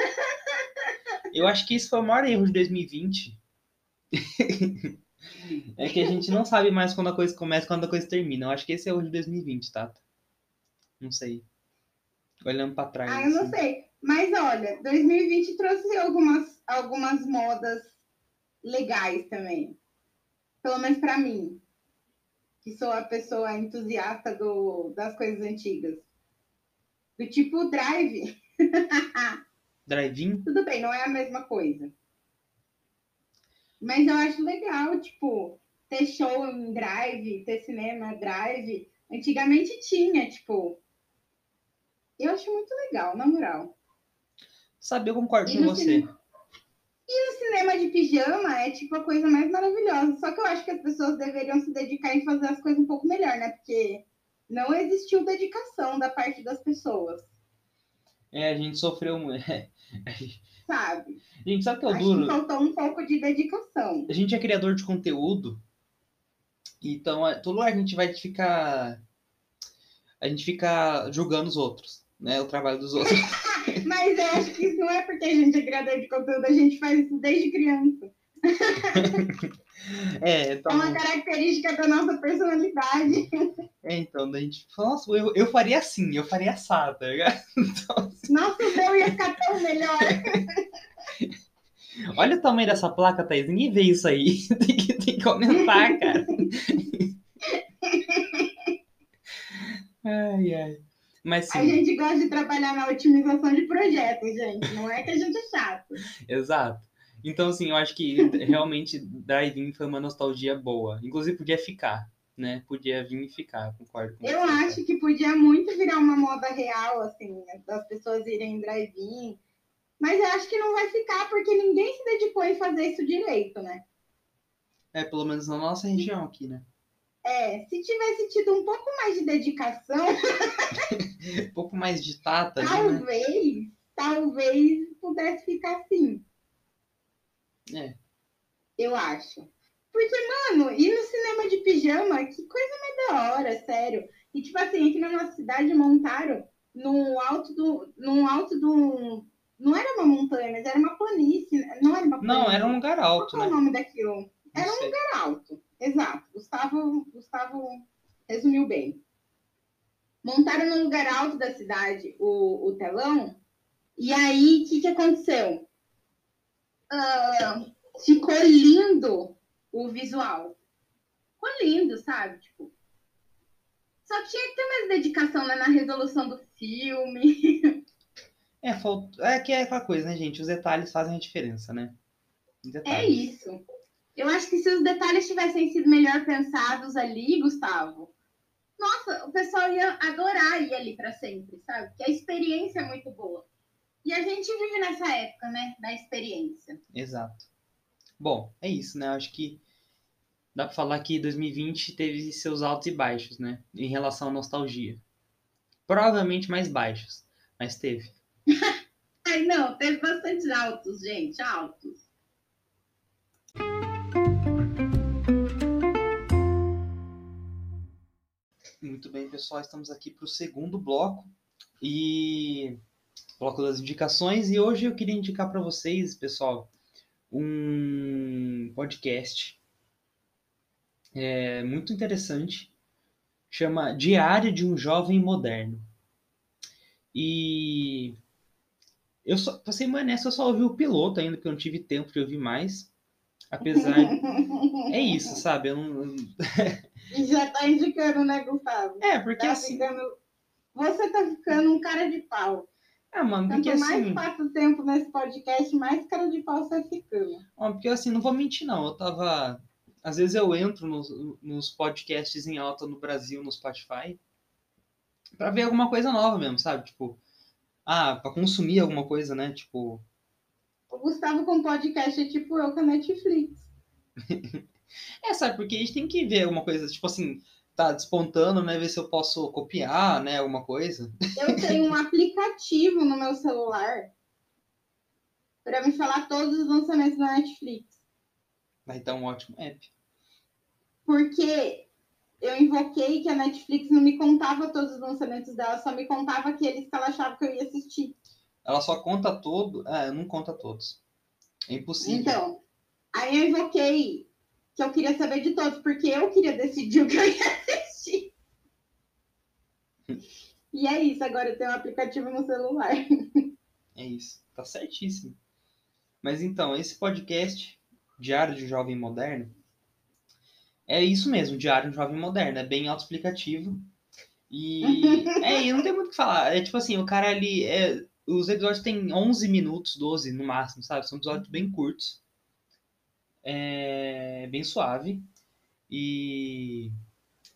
[SPEAKER 1] Eu acho que isso foi o maior erro de 2020. é que a gente não sabe mais quando a coisa começa e quando a coisa termina. Eu acho que esse é o erro de 2020, Tata. Não sei. Olhando pra trás.
[SPEAKER 2] Ah, eu não
[SPEAKER 1] assim.
[SPEAKER 2] sei. Mas olha, 2020 trouxe algumas, algumas modas legais também. Pelo menos pra mim, que sou a pessoa entusiasta do, das coisas antigas. Do tipo drive.
[SPEAKER 1] Drive-in?
[SPEAKER 2] Tudo bem, não é a mesma coisa. Mas eu acho legal, tipo, ter show em drive, ter cinema drive. Antigamente tinha, tipo. Eu acho muito legal, na moral.
[SPEAKER 1] Sabe, eu concordo com você.
[SPEAKER 2] cinema? E no cinema de pijama é tipo a coisa mais maravilhosa. Só que eu acho que as pessoas deveriam se dedicar em fazer as coisas um pouco melhor, né? Porque não existiu dedicação da parte das pessoas,
[SPEAKER 1] É, a gente sofreu muito.
[SPEAKER 2] sabe?
[SPEAKER 1] Gente, sabe o que é o duro?
[SPEAKER 2] que faltou um pouco de dedicação.
[SPEAKER 1] A gente é criador de conteúdo, então é- todo lugar a gente vai ficar. A gente fica julgando os outros, né? O trabalho dos outros.
[SPEAKER 2] Mas eu acho que isso não é porque a gente é criador de conteúdo, a gente faz isso desde criança.
[SPEAKER 1] É,
[SPEAKER 2] É
[SPEAKER 1] então.
[SPEAKER 2] uma característica da nossa personalidade.
[SPEAKER 1] É, então, daí a gente fala, nossa, eu, eu faria assim, eu faria tá ligado? Então,
[SPEAKER 2] Nossa, o meu ia ficar tão melhor.
[SPEAKER 1] olha o tamanho dessa placa, Thaís. Ninguém vê isso aí. tem, que, tem que aumentar, cara. ai, ai. Mas
[SPEAKER 2] A
[SPEAKER 1] sim,
[SPEAKER 2] gente gosta de trabalhar na otimização de projetos, gente. Não é que a gente é chato.
[SPEAKER 1] exato. Então, assim, eu acho que realmente Drive-In foi uma nostalgia boa. Inclusive, podia ficar, né? Podia vir e ficar, concordo com
[SPEAKER 2] Eu
[SPEAKER 1] você.
[SPEAKER 2] acho que podia muito virar uma moda real, assim, das pessoas irem em drive-in. Mas eu acho que não vai ficar porque ninguém se dedicou em fazer isso direito, né?
[SPEAKER 1] É, pelo menos na nossa região aqui, né?
[SPEAKER 2] É, se tivesse tido um pouco mais de dedicação,
[SPEAKER 1] Um pouco mais de tata né?
[SPEAKER 2] talvez, talvez pudesse ficar assim.
[SPEAKER 1] É.
[SPEAKER 2] Eu acho. Porque, mano, ir no cinema de pijama, que coisa mais da hora, sério. E, tipo assim, aqui na nossa cidade montaram no alto do. No alto do. Não era uma montanha, mas era uma planície. Não era uma planície.
[SPEAKER 1] Não, era um lugar alto,
[SPEAKER 2] Qual é
[SPEAKER 1] né?
[SPEAKER 2] o nome daquilo?
[SPEAKER 1] Não
[SPEAKER 2] Era um
[SPEAKER 1] sei.
[SPEAKER 2] lugar alto. Exato. Gustavo, Gustavo resumiu bem. Montaram no lugar alto da cidade o, o telão. E aí, o que, que aconteceu? Ah, ficou lindo o visual. Ficou lindo, sabe? Tipo, só tinha que ter mais dedicação né, na resolução do filme.
[SPEAKER 1] É, é que é aquela coisa, né, gente? Os detalhes fazem a diferença, né?
[SPEAKER 2] É isso. Eu acho que se os detalhes tivessem sido melhor pensados ali, Gustavo, nossa, o pessoal ia adorar ir ali para sempre, sabe? Porque a experiência é muito boa. E a gente vive nessa época, né? Da experiência.
[SPEAKER 1] Exato. Bom, é isso, né? Acho que dá para falar que 2020 teve seus altos e baixos, né? Em relação à nostalgia. Provavelmente mais baixos, mas teve.
[SPEAKER 2] Ai, não, teve bastante altos, gente, altos.
[SPEAKER 1] Muito bem, pessoal, estamos aqui para o segundo bloco e bloco das indicações e hoje eu queria indicar para vocês, pessoal, um podcast é, muito interessante, chama Diário de um Jovem Moderno. E eu só, pra ser mais eu só ouvi o piloto ainda, porque eu não tive tempo de ouvir mais. Apesar. é isso, sabe? Eu não.
[SPEAKER 2] Já tá indicando, né, Gustavo?
[SPEAKER 1] É, porque
[SPEAKER 2] Tá
[SPEAKER 1] assim.
[SPEAKER 2] ficando... Você tá ficando um cara de pau.
[SPEAKER 1] Ah, mano,
[SPEAKER 2] Quanto
[SPEAKER 1] porque
[SPEAKER 2] mais
[SPEAKER 1] assim.
[SPEAKER 2] passa o tempo nesse podcast, mais cara de pau você ficando.
[SPEAKER 1] Ó, porque assim, não vou mentir, não. Eu tava. Às vezes eu entro nos, nos podcasts em alta no Brasil, no Spotify, pra ver alguma coisa nova mesmo, sabe? Tipo, ah, pra consumir alguma coisa, né? Tipo,
[SPEAKER 2] O Gustavo com podcast é tipo eu com a Netflix.
[SPEAKER 1] é, sabe? Porque a gente tem que ver alguma coisa, tipo assim, tá despontando, né? Ver se eu posso copiar, né? Alguma coisa.
[SPEAKER 2] Eu tenho um aplicativo no meu celular para me falar todos os lançamentos da Netflix.
[SPEAKER 1] Vai dar um ótimo app.
[SPEAKER 2] Porque eu invoquei que a Netflix não me contava todos os lançamentos dela, só me contava aqueles que ela achava que eu ia assistir.
[SPEAKER 1] Ela só conta todo. É, não conta todos. É impossível.
[SPEAKER 2] Então, aí eu invoquei que eu queria saber de todos, porque eu queria decidir o que eu ia assistir. E é isso, agora eu tenho um aplicativo no celular.
[SPEAKER 1] É isso, tá certíssimo. Mas então, esse podcast, Diário de Jovem Moderno, é isso mesmo, Diário de Jovem Moderno, é bem autoexplicativo. E é, e não tem muito o que falar. É tipo assim, o cara ali. É, os episódios têm 11 minutos, 12 no máximo, sabe? São episódios bem curtos. É bem suave. E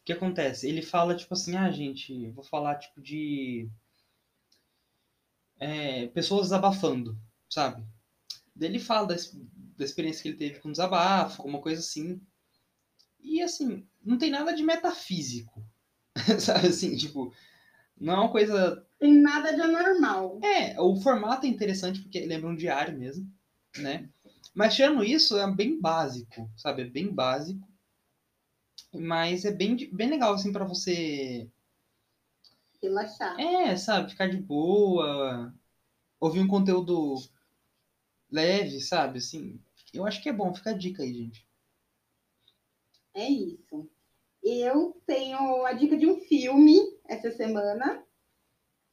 [SPEAKER 1] o que acontece? Ele fala, tipo assim, ah, gente, vou falar tipo de é, pessoas desabafando, sabe? Daí ele fala da, da experiência que ele teve com desabafo, alguma coisa assim. E assim, não tem nada de metafísico. sabe assim, tipo, não é uma coisa.
[SPEAKER 2] Tem nada de anormal.
[SPEAKER 1] É, o formato é interessante porque lembra um diário mesmo, né? Mas tirando isso, é bem básico, sabe? É bem básico. Mas é bem, bem legal, assim, pra você
[SPEAKER 2] Relaxar.
[SPEAKER 1] É, sabe, ficar de boa, ouvir um conteúdo leve, sabe, assim. Eu acho que é bom, fica a dica aí, gente.
[SPEAKER 2] É isso. Eu tenho a dica de um filme essa semana.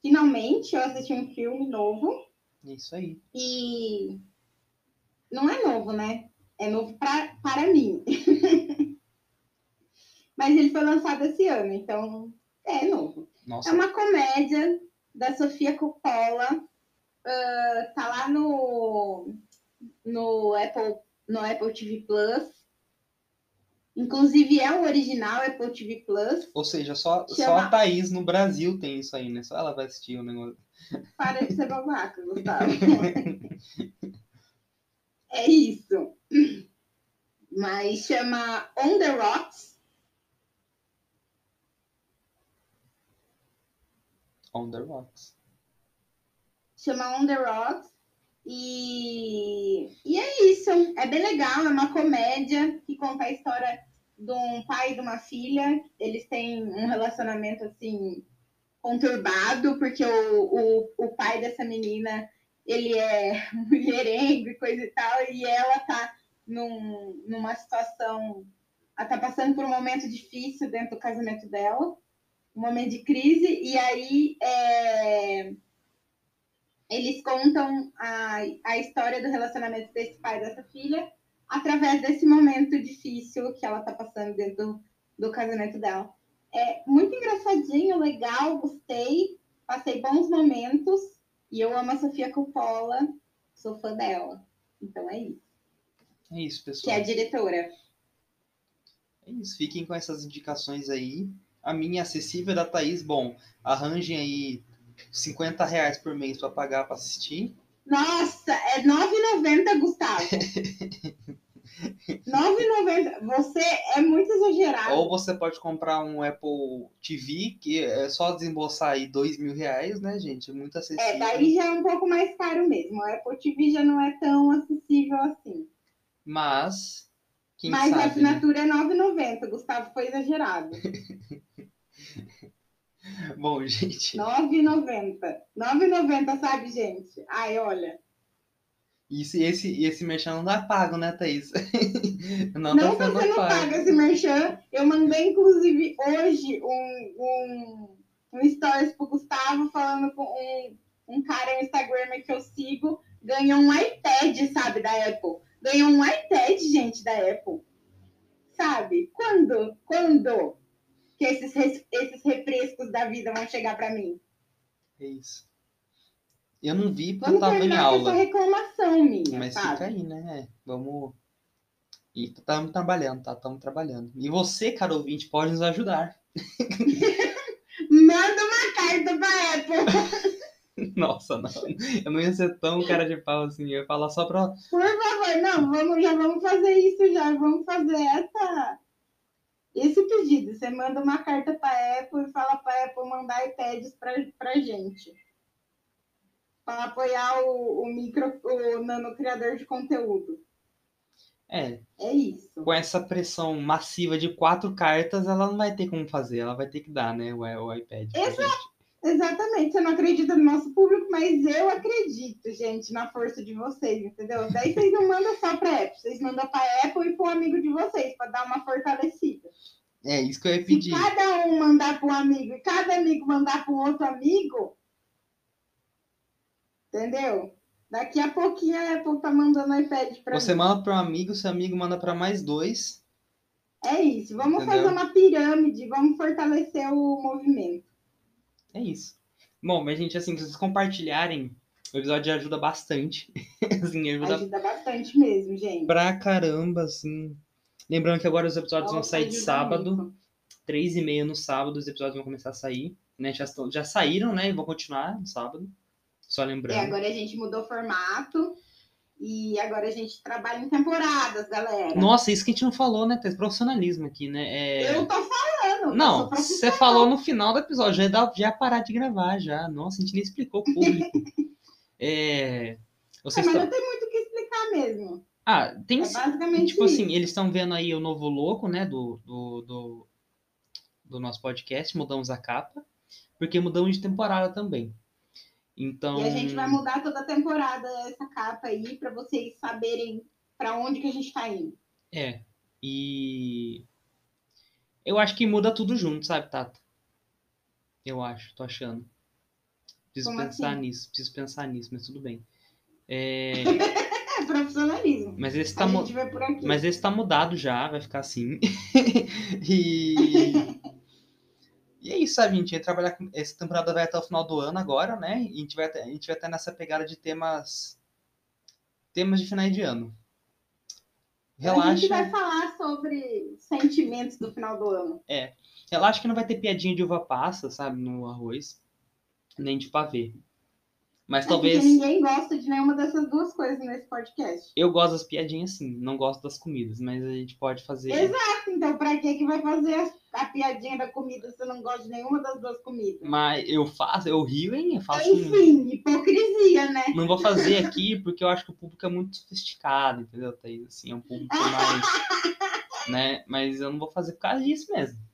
[SPEAKER 2] Finalmente eu assisti um filme novo.
[SPEAKER 1] É isso aí.
[SPEAKER 2] E não é novo, né? É novo pra, para mim. Mas ele foi lançado esse ano, então é novo. É
[SPEAKER 1] Nossa,
[SPEAKER 2] uma comédia da Sofia Coppola. ah, tá lá no, no, Apple, no Apple TV Plus. Inclusive é o original Apple TV Plus.
[SPEAKER 1] ou seja, só, só
[SPEAKER 2] Chama-
[SPEAKER 1] a Thaís no Brasil tem isso aí, né? Só ela vai assistir o negócio.
[SPEAKER 2] Para de ser babaca, Gustavo. é isso. Mas chama On the Rocks.
[SPEAKER 1] On the Rocks.
[SPEAKER 2] chama On the Rocks. E, e é isso. É bem legal, é uma comédia que conta a história de um pai e de uma filha. Eles têm um relacionamento assim conturbado, porque o, o, o pai dessa menina ele é mulherengo e coisa e tal, e ela tá num, numa situação. Ela tá passando por um momento difícil dentro do casamento dela, um momento de crise, e aí é, eles contam a, a história do relacionamento desse pai e dessa filha através desse momento difícil que ela tá passando dentro do, do casamento dela. É muito engraçadinho, legal, gostei, passei bons momentos e eu amo a Sofia Coppola, sou fã dela. Então é isso.
[SPEAKER 1] É isso,
[SPEAKER 2] Que
[SPEAKER 1] pessoal.
[SPEAKER 2] é a diretora.
[SPEAKER 1] É isso. Fiquem com essas indicações aí. A minha acessível é da Thaís. Bom, arranjem aí 50 reais por mês pra pagar pra assistir.
[SPEAKER 2] Nossa, é R$ 9,90, Gustavo. R$ 9,90. Você é muito exagerado.
[SPEAKER 1] Ou você pode comprar um Apple TV, que é só desembolsar aí dois mil reais, né, gente? Muito acessível.
[SPEAKER 2] É, daí já é um pouco mais caro mesmo. A Apple TV já não é tão acessível assim.
[SPEAKER 1] Mas, quem
[SPEAKER 2] Mas a
[SPEAKER 1] sabe, né?
[SPEAKER 2] assinatura é R$ 9,90. Gustavo foi exagerado.
[SPEAKER 1] Bom, gente.
[SPEAKER 2] 9,90. 9,90, sabe, gente? Ai, olha.
[SPEAKER 1] Esse, esse, esse merchan não dá pago, né, Thaís?
[SPEAKER 2] Não, não tá você não paga esse merchan. Eu mandei, inclusive, hoje um, um, um stories pro Gustavo falando com um, um cara no Instagram que eu sigo, ganhou um iPad, sabe, da Apple. Ganhou um iPad, gente, da Apple. Sabe? Quando? Quando que esses, esses refrescos da vida vão chegar para mim?
[SPEAKER 1] É isso. Eu não vi porque eu tava em aula.
[SPEAKER 2] Essa reclamação minha,
[SPEAKER 1] Mas
[SPEAKER 2] sabe?
[SPEAKER 1] fica aí, né? Vamos. E estamos trabalhando, tá? Estamos trabalhando. E você, caro ouvinte, pode nos ajudar.
[SPEAKER 2] Manda uma carta pra Apple.
[SPEAKER 1] Nossa, não. Eu não ia ser tão cara de pau assim. Eu ia falar só pra.
[SPEAKER 2] Por favor, não, vamos, já vamos fazer isso já. Vamos fazer essa. Esse pedido. Você manda uma carta pra Apple e fala pra Apple mandar iPads pra, pra gente para apoiar o, o micro, o nano criador de conteúdo.
[SPEAKER 1] É.
[SPEAKER 2] É isso.
[SPEAKER 1] Com essa pressão massiva de quatro cartas, ela não vai ter como fazer, ela vai ter que dar, né, o, o iPad.
[SPEAKER 2] Exato. Exatamente, você não acredita no nosso público, mas eu acredito, gente, na força de vocês, entendeu? Daí vocês não mandam só para Apple, vocês mandam para Apple e para um amigo de vocês, para dar uma fortalecida.
[SPEAKER 1] É isso que eu ia pedir.
[SPEAKER 2] Se cada um mandar para um amigo e cada amigo mandar para um outro amigo, Entendeu? Daqui a pouquinho a Apple tá mandando iPad para
[SPEAKER 1] Você mim. manda para um amigo, seu amigo manda para mais dois.
[SPEAKER 2] É isso. Vamos Entendeu? fazer uma pirâmide, vamos fortalecer o movimento.
[SPEAKER 1] É isso. Bom, mas gente, assim, se vocês compartilharem, o episódio ajuda bastante.
[SPEAKER 2] assim, ajuda, ajuda bastante mesmo, gente.
[SPEAKER 1] Pra caramba, assim. Lembrando que agora os episódios vão sair de sábado. Três e meia no sábado, os episódios vão começar a sair. Né? Já, estão, já saíram, né? E vão continuar no sábado. Só lembrando.
[SPEAKER 2] E agora a gente mudou o formato. E agora a gente trabalha em temporadas, galera.
[SPEAKER 1] Nossa, isso que a gente não falou, né? Tem profissionalismo aqui, né?
[SPEAKER 2] É... Eu tô falando.
[SPEAKER 1] Não, você falou no final do episódio. Já ia, já ia parar de gravar, já. Nossa, a gente nem explicou o público. é...
[SPEAKER 2] Vocês é, mas não tem muito o que explicar mesmo.
[SPEAKER 1] Ah, tem.
[SPEAKER 2] É basicamente
[SPEAKER 1] tipo assim,
[SPEAKER 2] isso.
[SPEAKER 1] assim, eles estão vendo aí o novo louco, né? Do, do, do, do nosso podcast. Mudamos a capa. Porque mudamos de temporada também. Então...
[SPEAKER 2] E a gente vai mudar toda a temporada essa capa aí para vocês saberem para onde que a gente está indo.
[SPEAKER 1] É. E eu acho que muda tudo junto, sabe, Tata? Eu acho, tô achando. Preciso Como pensar assim? nisso, preciso pensar nisso, mas tudo bem. É...
[SPEAKER 2] Profissionalismo.
[SPEAKER 1] Mas esse tá,
[SPEAKER 2] mu...
[SPEAKER 1] mas esse tá mudado já, vai ficar assim. e E é isso, sabe? A gente vai trabalhar com. Essa temporada vai até o final do ano agora, né? E a gente vai a gente vai estar nessa pegada de temas. Temas de finais de ano.
[SPEAKER 2] Relaxa. A gente vai falar sobre sentimentos do final do ano.
[SPEAKER 1] É. Relaxa que não vai ter piadinha de uva passa, sabe? No arroz. Nem de pavê. Mas é talvez.
[SPEAKER 2] ninguém gosta de nenhuma dessas duas coisas nesse podcast.
[SPEAKER 1] Eu gosto das piadinhas, sim. Não gosto das comidas, mas a gente pode fazer.
[SPEAKER 2] Exato, então pra que que vai fazer a piadinha da comida se não gosta de nenhuma das duas comidas?
[SPEAKER 1] Mas eu faço, eu rio, hein? Eu faço.
[SPEAKER 2] Enfim, hipocrisia, né?
[SPEAKER 1] Não vou fazer aqui porque eu acho que o público é muito sofisticado, entendeu, Thaís? Assim, é um público mais. né? Mas eu não vou fazer por causa disso mesmo.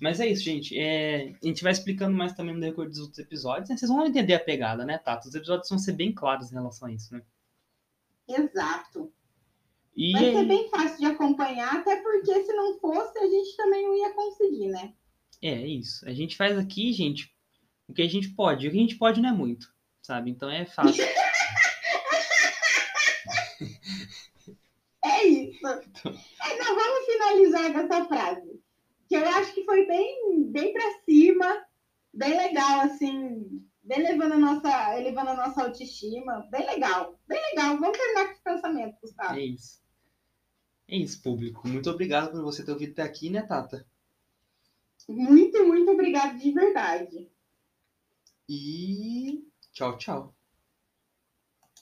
[SPEAKER 1] Mas é isso, gente. É, a gente vai explicando mais também no decorrer dos outros episódios. Né? Vocês vão entender a pegada, né, Tato? Os episódios vão ser bem claros em relação a isso, né?
[SPEAKER 2] Exato. E... Vai ser bem fácil de acompanhar, até porque se não fosse, a gente também não ia conseguir, né?
[SPEAKER 1] É, é isso. A gente faz aqui, gente, o que a gente pode. O que a gente pode não é muito, sabe? Então é fácil.
[SPEAKER 2] é isso. Então... É, não, vamos finalizar com essa frase que eu acho que foi bem, bem para cima, bem legal, assim, bem levando a nossa, elevando a nossa autoestima, bem legal, bem legal. Vamos terminar com esse pensamento, Gustavo.
[SPEAKER 1] É isso. É isso, público. Muito obrigado por você ter ouvido até aqui, né, Tata?
[SPEAKER 2] Muito, muito obrigado de verdade.
[SPEAKER 1] E tchau, tchau.